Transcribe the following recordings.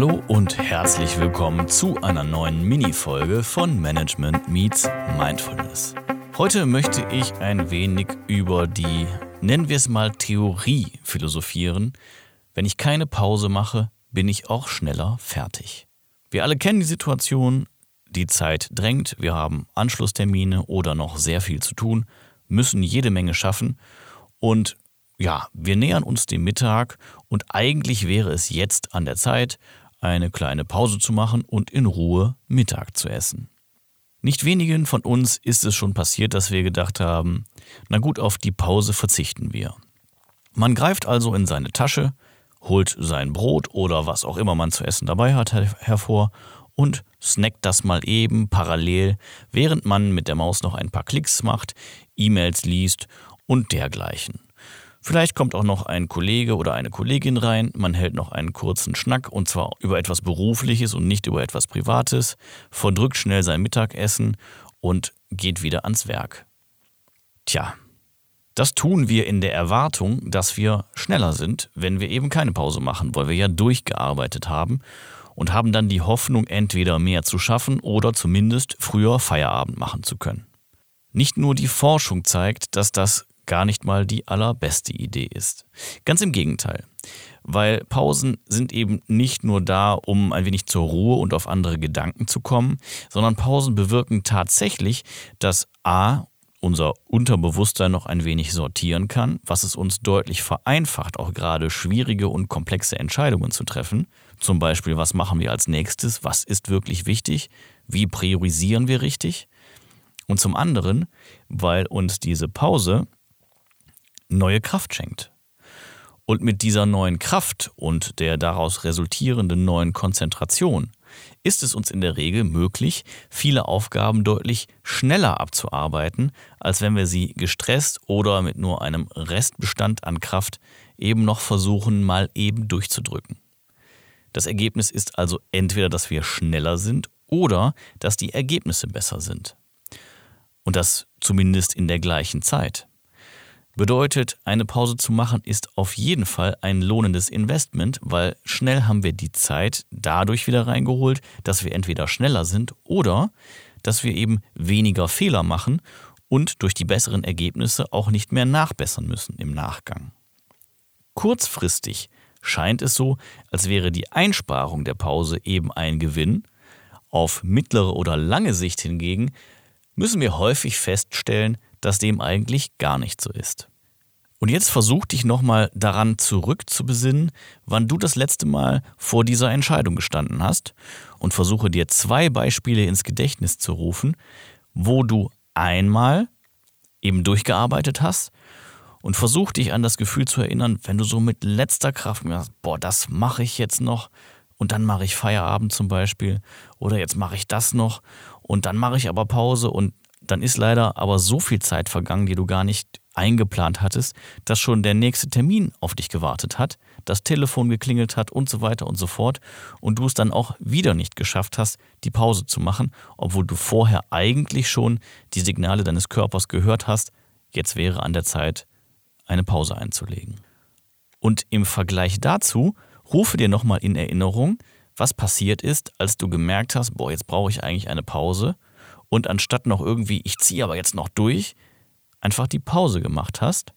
Hallo und herzlich willkommen zu einer neuen Mini-Folge von Management Meets Mindfulness. Heute möchte ich ein wenig über die, nennen wir es mal Theorie philosophieren. Wenn ich keine Pause mache, bin ich auch schneller fertig. Wir alle kennen die Situation, die Zeit drängt, wir haben Anschlusstermine oder noch sehr viel zu tun, müssen jede Menge schaffen und ja, wir nähern uns dem Mittag und eigentlich wäre es jetzt an der Zeit, eine kleine Pause zu machen und in Ruhe Mittag zu essen. Nicht wenigen von uns ist es schon passiert, dass wir gedacht haben, na gut, auf die Pause verzichten wir. Man greift also in seine Tasche, holt sein Brot oder was auch immer man zu essen dabei hat hervor und snackt das mal eben parallel, während man mit der Maus noch ein paar Klicks macht, E-Mails liest und dergleichen. Vielleicht kommt auch noch ein Kollege oder eine Kollegin rein, man hält noch einen kurzen Schnack und zwar über etwas Berufliches und nicht über etwas Privates, verdrückt schnell sein Mittagessen und geht wieder ans Werk. Tja, das tun wir in der Erwartung, dass wir schneller sind, wenn wir eben keine Pause machen, weil wir ja durchgearbeitet haben und haben dann die Hoffnung, entweder mehr zu schaffen oder zumindest früher Feierabend machen zu können. Nicht nur die Forschung zeigt, dass das gar nicht mal die allerbeste Idee ist. Ganz im Gegenteil. Weil Pausen sind eben nicht nur da, um ein wenig zur Ruhe und auf andere Gedanken zu kommen, sondern Pausen bewirken tatsächlich, dass A unser Unterbewusstsein noch ein wenig sortieren kann, was es uns deutlich vereinfacht, auch gerade schwierige und komplexe Entscheidungen zu treffen. Zum Beispiel, was machen wir als nächstes, was ist wirklich wichtig, wie priorisieren wir richtig. Und zum anderen, weil uns diese Pause neue Kraft schenkt. Und mit dieser neuen Kraft und der daraus resultierenden neuen Konzentration ist es uns in der Regel möglich, viele Aufgaben deutlich schneller abzuarbeiten, als wenn wir sie gestresst oder mit nur einem Restbestand an Kraft eben noch versuchen, mal eben durchzudrücken. Das Ergebnis ist also entweder, dass wir schneller sind oder dass die Ergebnisse besser sind. Und das zumindest in der gleichen Zeit. Bedeutet, eine Pause zu machen ist auf jeden Fall ein lohnendes Investment, weil schnell haben wir die Zeit dadurch wieder reingeholt, dass wir entweder schneller sind oder dass wir eben weniger Fehler machen und durch die besseren Ergebnisse auch nicht mehr nachbessern müssen im Nachgang. Kurzfristig scheint es so, als wäre die Einsparung der Pause eben ein Gewinn, auf mittlere oder lange Sicht hingegen müssen wir häufig feststellen, dass dem eigentlich gar nicht so ist. Und jetzt versuch dich nochmal daran zurückzubesinnen, wann du das letzte Mal vor dieser Entscheidung gestanden hast. Und versuche dir zwei Beispiele ins Gedächtnis zu rufen, wo du einmal eben durchgearbeitet hast. Und versuch dich an das Gefühl zu erinnern, wenn du so mit letzter Kraft merkst, boah, das mache ich jetzt noch. Und dann mache ich Feierabend zum Beispiel. Oder jetzt mache ich das noch. Und dann mache ich aber Pause. Und dann ist leider aber so viel Zeit vergangen, die du gar nicht eingeplant hattest, dass schon der nächste Termin auf dich gewartet hat, das Telefon geklingelt hat und so weiter und so fort und du es dann auch wieder nicht geschafft hast, die Pause zu machen, obwohl du vorher eigentlich schon die Signale deines Körpers gehört hast, jetzt wäre an der Zeit, eine Pause einzulegen. Und im Vergleich dazu rufe dir nochmal in Erinnerung, was passiert ist, als du gemerkt hast, boah, jetzt brauche ich eigentlich eine Pause und anstatt noch irgendwie, ich ziehe aber jetzt noch durch, einfach die Pause gemacht hast.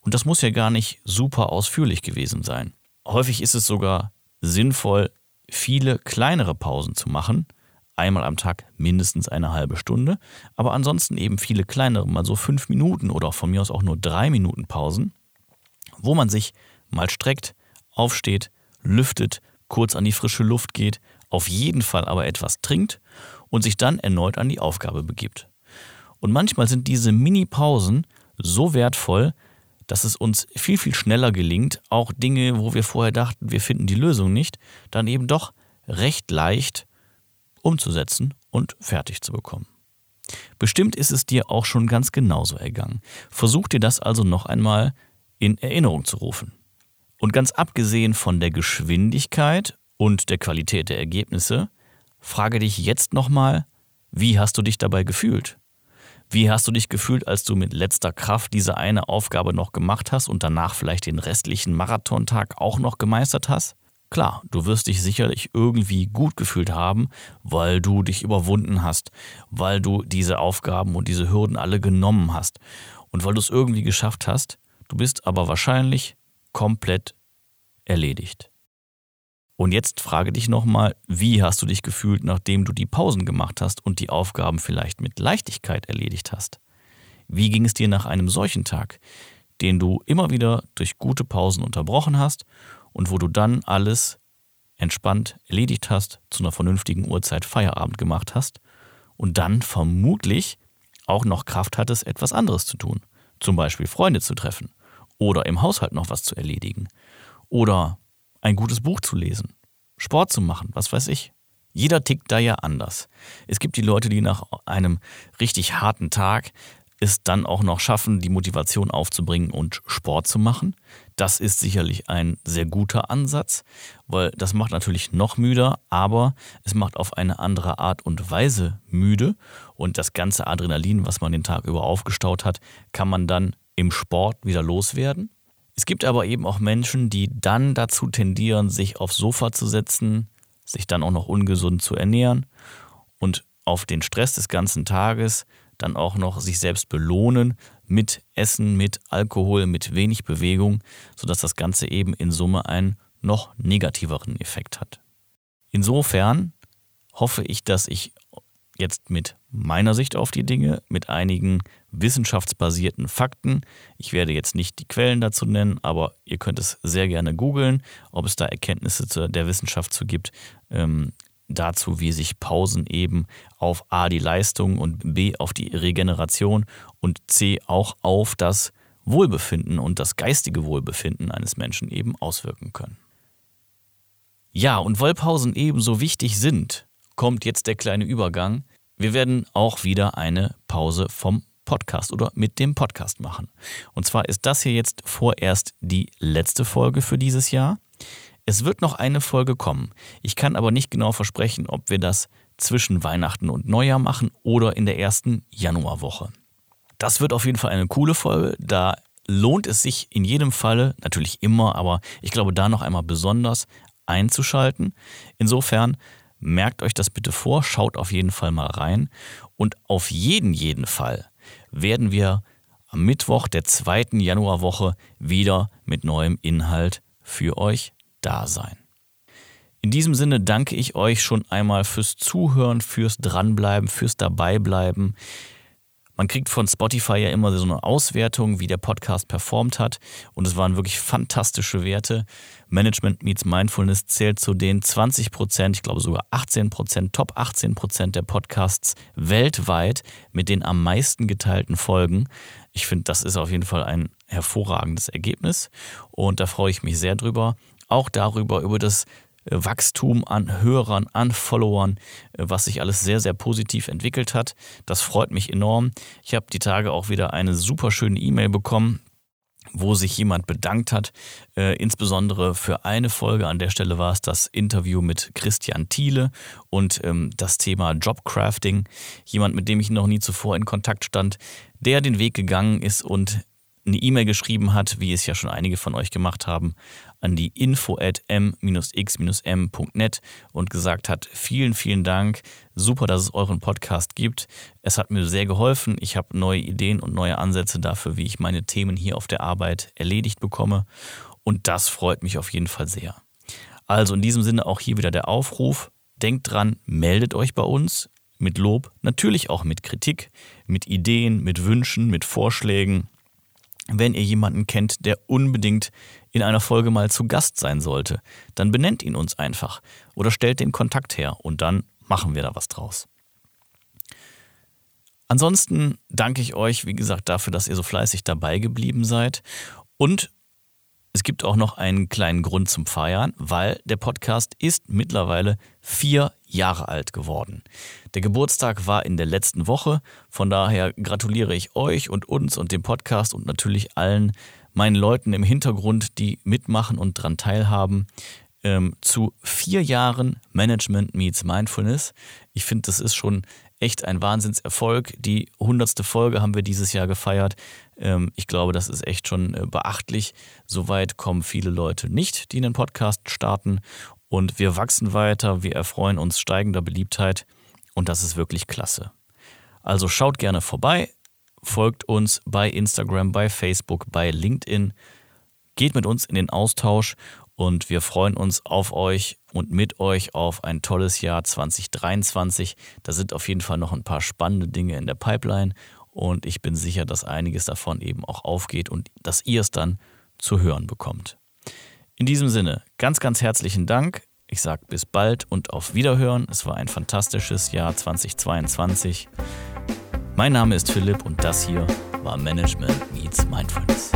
Und das muss ja gar nicht super ausführlich gewesen sein. Häufig ist es sogar sinnvoll, viele kleinere Pausen zu machen. Einmal am Tag mindestens eine halbe Stunde, aber ansonsten eben viele kleinere, mal so fünf Minuten oder von mir aus auch nur drei Minuten Pausen, wo man sich mal streckt, aufsteht, lüftet, kurz an die frische Luft geht, auf jeden Fall aber etwas trinkt und sich dann erneut an die Aufgabe begibt. Und manchmal sind diese Mini-Pausen so wertvoll, dass es uns viel, viel schneller gelingt, auch Dinge, wo wir vorher dachten, wir finden die Lösung nicht, dann eben doch recht leicht umzusetzen und fertig zu bekommen. Bestimmt ist es dir auch schon ganz genauso ergangen. Versuch dir das also noch einmal in Erinnerung zu rufen. Und ganz abgesehen von der Geschwindigkeit und der Qualität der Ergebnisse, frage dich jetzt nochmal, wie hast du dich dabei gefühlt? Wie hast du dich gefühlt, als du mit letzter Kraft diese eine Aufgabe noch gemacht hast und danach vielleicht den restlichen Marathontag auch noch gemeistert hast? Klar, du wirst dich sicherlich irgendwie gut gefühlt haben, weil du dich überwunden hast, weil du diese Aufgaben und diese Hürden alle genommen hast und weil du es irgendwie geschafft hast. Du bist aber wahrscheinlich komplett erledigt. Und jetzt frage dich nochmal, wie hast du dich gefühlt, nachdem du die Pausen gemacht hast und die Aufgaben vielleicht mit Leichtigkeit erledigt hast? Wie ging es dir nach einem solchen Tag, den du immer wieder durch gute Pausen unterbrochen hast und wo du dann alles entspannt erledigt hast, zu einer vernünftigen Uhrzeit Feierabend gemacht hast und dann vermutlich auch noch Kraft hattest, etwas anderes zu tun. Zum Beispiel Freunde zu treffen oder im Haushalt noch was zu erledigen oder ein gutes Buch zu lesen, Sport zu machen, was weiß ich. Jeder tickt da ja anders. Es gibt die Leute, die nach einem richtig harten Tag es dann auch noch schaffen, die Motivation aufzubringen und Sport zu machen. Das ist sicherlich ein sehr guter Ansatz, weil das macht natürlich noch müder, aber es macht auf eine andere Art und Weise müde und das ganze Adrenalin, was man den Tag über aufgestaut hat, kann man dann im Sport wieder loswerden. Es gibt aber eben auch Menschen, die dann dazu tendieren, sich aufs Sofa zu setzen, sich dann auch noch ungesund zu ernähren und auf den Stress des ganzen Tages dann auch noch sich selbst belohnen mit Essen, mit Alkohol, mit wenig Bewegung, sodass das Ganze eben in Summe einen noch negativeren Effekt hat. Insofern hoffe ich, dass ich jetzt mit meiner Sicht auf die Dinge, mit einigen wissenschaftsbasierten Fakten. Ich werde jetzt nicht die Quellen dazu nennen, aber ihr könnt es sehr gerne googeln, ob es da Erkenntnisse der Wissenschaft zu gibt, ähm, dazu, wie sich Pausen eben auf A die Leistung und B auf die Regeneration und C auch auf das Wohlbefinden und das geistige Wohlbefinden eines Menschen eben auswirken können. Ja, und weil Pausen ebenso wichtig sind, kommt jetzt der kleine Übergang. Wir werden auch wieder eine Pause vom Podcast oder mit dem Podcast machen. Und zwar ist das hier jetzt vorerst die letzte Folge für dieses Jahr. Es wird noch eine Folge kommen. Ich kann aber nicht genau versprechen, ob wir das zwischen Weihnachten und Neujahr machen oder in der ersten Januarwoche. Das wird auf jeden Fall eine coole Folge. Da lohnt es sich in jedem Falle, natürlich immer, aber ich glaube da noch einmal besonders einzuschalten. Insofern merkt euch das bitte vor, schaut auf jeden Fall mal rein und auf jeden, jeden Fall werden wir am Mittwoch der zweiten Januarwoche wieder mit neuem Inhalt für euch da sein. In diesem Sinne danke ich euch schon einmal fürs Zuhören, fürs Dranbleiben, fürs Dabeibleiben. Man kriegt von Spotify ja immer so eine Auswertung, wie der Podcast performt hat. Und es waren wirklich fantastische Werte. Management Meets Mindfulness zählt zu den 20 Prozent, ich glaube sogar 18 Prozent, Top 18 Prozent der Podcasts weltweit mit den am meisten geteilten Folgen. Ich finde, das ist auf jeden Fall ein hervorragendes Ergebnis. Und da freue ich mich sehr drüber auch darüber, über das Wachstum an Hörern, an Followern, äh, was sich alles sehr, sehr positiv entwickelt hat. Das freut mich enorm. Ich habe die Tage auch wieder eine super schöne E-Mail bekommen wo sich jemand bedankt hat, äh, insbesondere für eine Folge. An der Stelle war es das Interview mit Christian Thiele und ähm, das Thema Jobcrafting. Jemand, mit dem ich noch nie zuvor in Kontakt stand, der den Weg gegangen ist und eine E-Mail geschrieben hat, wie es ja schon einige von euch gemacht haben, an die info at m-x-m.net und gesagt hat, vielen, vielen Dank, super, dass es euren Podcast gibt. Es hat mir sehr geholfen. Ich habe neue Ideen und neue Ansätze dafür, wie ich meine Themen hier auf der Arbeit erledigt bekomme. Und das freut mich auf jeden Fall sehr. Also in diesem Sinne auch hier wieder der Aufruf. Denkt dran, meldet euch bei uns mit Lob, natürlich auch mit Kritik, mit Ideen, mit Wünschen, mit Vorschlägen wenn ihr jemanden kennt, der unbedingt in einer Folge mal zu Gast sein sollte, dann benennt ihn uns einfach oder stellt den Kontakt her und dann machen wir da was draus. Ansonsten danke ich euch, wie gesagt, dafür, dass ihr so fleißig dabei geblieben seid und es gibt auch noch einen kleinen Grund zum Feiern, weil der Podcast ist mittlerweile vier Jahre alt geworden. Der Geburtstag war in der letzten Woche, von daher gratuliere ich euch und uns und dem Podcast und natürlich allen meinen Leuten im Hintergrund, die mitmachen und daran teilhaben, ähm, zu vier Jahren Management Meets Mindfulness. Ich finde, das ist schon echt ein Wahnsinnserfolg. Die hundertste Folge haben wir dieses Jahr gefeiert. Ähm, ich glaube, das ist echt schon äh, beachtlich. Soweit kommen viele Leute nicht, die einen Podcast starten. Und wir wachsen weiter, wir erfreuen uns steigender Beliebtheit. Und das ist wirklich klasse. Also schaut gerne vorbei, folgt uns bei Instagram, bei Facebook, bei LinkedIn. Geht mit uns in den Austausch und wir freuen uns auf euch und mit euch auf ein tolles Jahr 2023. Da sind auf jeden Fall noch ein paar spannende Dinge in der Pipeline und ich bin sicher, dass einiges davon eben auch aufgeht und dass ihr es dann zu hören bekommt. In diesem Sinne, ganz, ganz herzlichen Dank. Ich sage bis bald und auf Wiederhören. Es war ein fantastisches Jahr 2022. Mein Name ist Philipp und das hier war Management Meets Mindfulness.